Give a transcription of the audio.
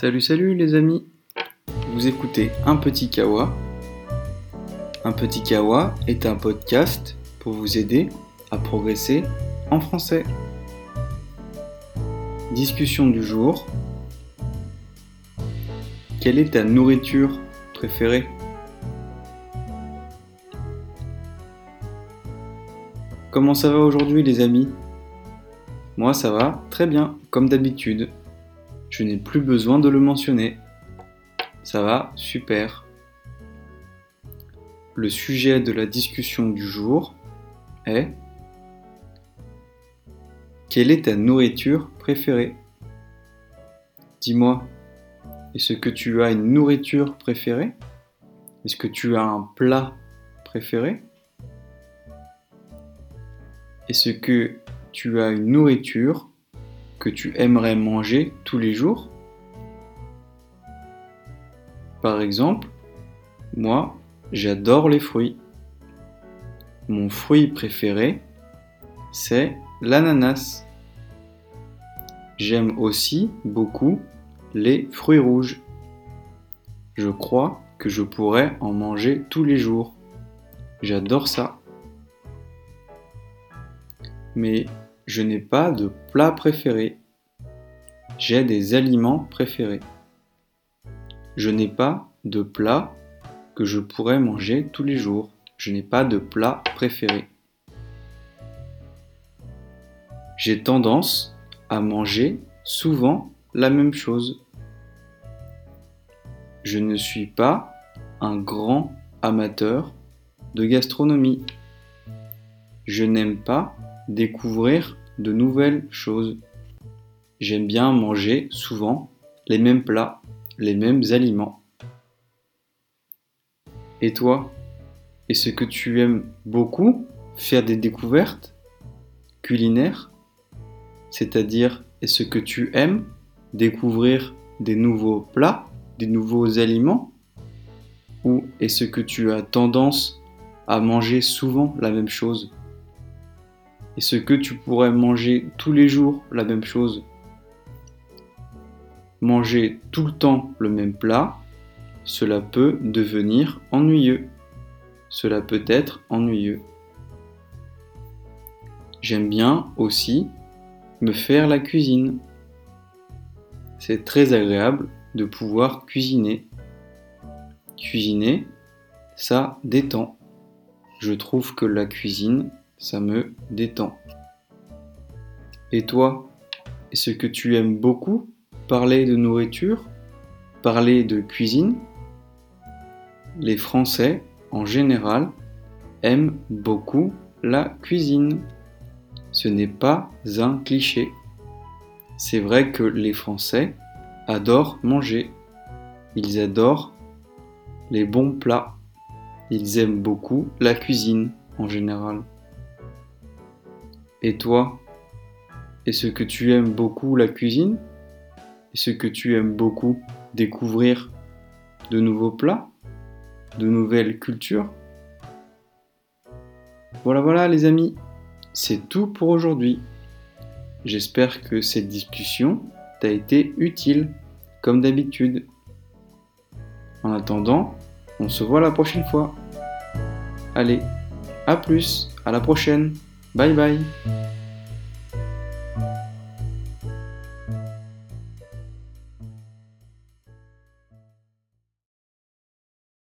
Salut salut les amis Vous écoutez Un Petit Kawa. Un Petit Kawa est un podcast pour vous aider à progresser en français. Discussion du jour. Quelle est ta nourriture préférée? Comment ça va aujourd'hui les amis? Moi ça va très bien, comme d'habitude. Je n'ai plus besoin de le mentionner. Ça va, super. Le sujet de la discussion du jour est Quelle est ta nourriture préférée? Dis-moi, est-ce que tu as une nourriture préférée? Est-ce que tu as un plat préféré? Est-ce que tu as une nourriture que tu aimerais manger tous les jours Par exemple, moi, j'adore les fruits. Mon fruit préféré, c'est l'ananas. J'aime aussi beaucoup les fruits rouges. Je crois que je pourrais en manger tous les jours. J'adore ça. Mais je n'ai pas de plat préféré. J'ai des aliments préférés. Je n'ai pas de plat que je pourrais manger tous les jours. Je n'ai pas de plat préféré. J'ai tendance à manger souvent la même chose. Je ne suis pas un grand amateur de gastronomie. Je n'aime pas découvrir de nouvelles choses. J'aime bien manger souvent les mêmes plats, les mêmes aliments. Et toi, est-ce que tu aimes beaucoup faire des découvertes culinaires? C'est-à-dire, est-ce que tu aimes découvrir des nouveaux plats, des nouveaux aliments? Ou est-ce que tu as tendance à manger souvent la même chose? Est-ce que tu pourrais manger tous les jours la même chose Manger tout le temps le même plat, cela peut devenir ennuyeux. Cela peut être ennuyeux. J'aime bien aussi me faire la cuisine. C'est très agréable de pouvoir cuisiner. Cuisiner, ça détend. Je trouve que la cuisine ça me détend. Et toi, est-ce que tu aimes beaucoup parler de nourriture, parler de cuisine? Les Français, en général, aiment beaucoup la cuisine. Ce n'est pas un cliché. C'est vrai que les Français adorent manger. Ils adorent les bons plats. Ils aiment beaucoup la cuisine en général. Et toi, est-ce que tu aimes beaucoup la cuisine? Est-ce que tu aimes beaucoup découvrir de nouveaux plats? De nouvelles cultures? Voilà, voilà les amis, c'est tout pour aujourd'hui. J'espère que cette discussion t'a été utile, comme d'habitude. En attendant, on se voit la prochaine fois. Allez, à plus, à la prochaine. Bye bye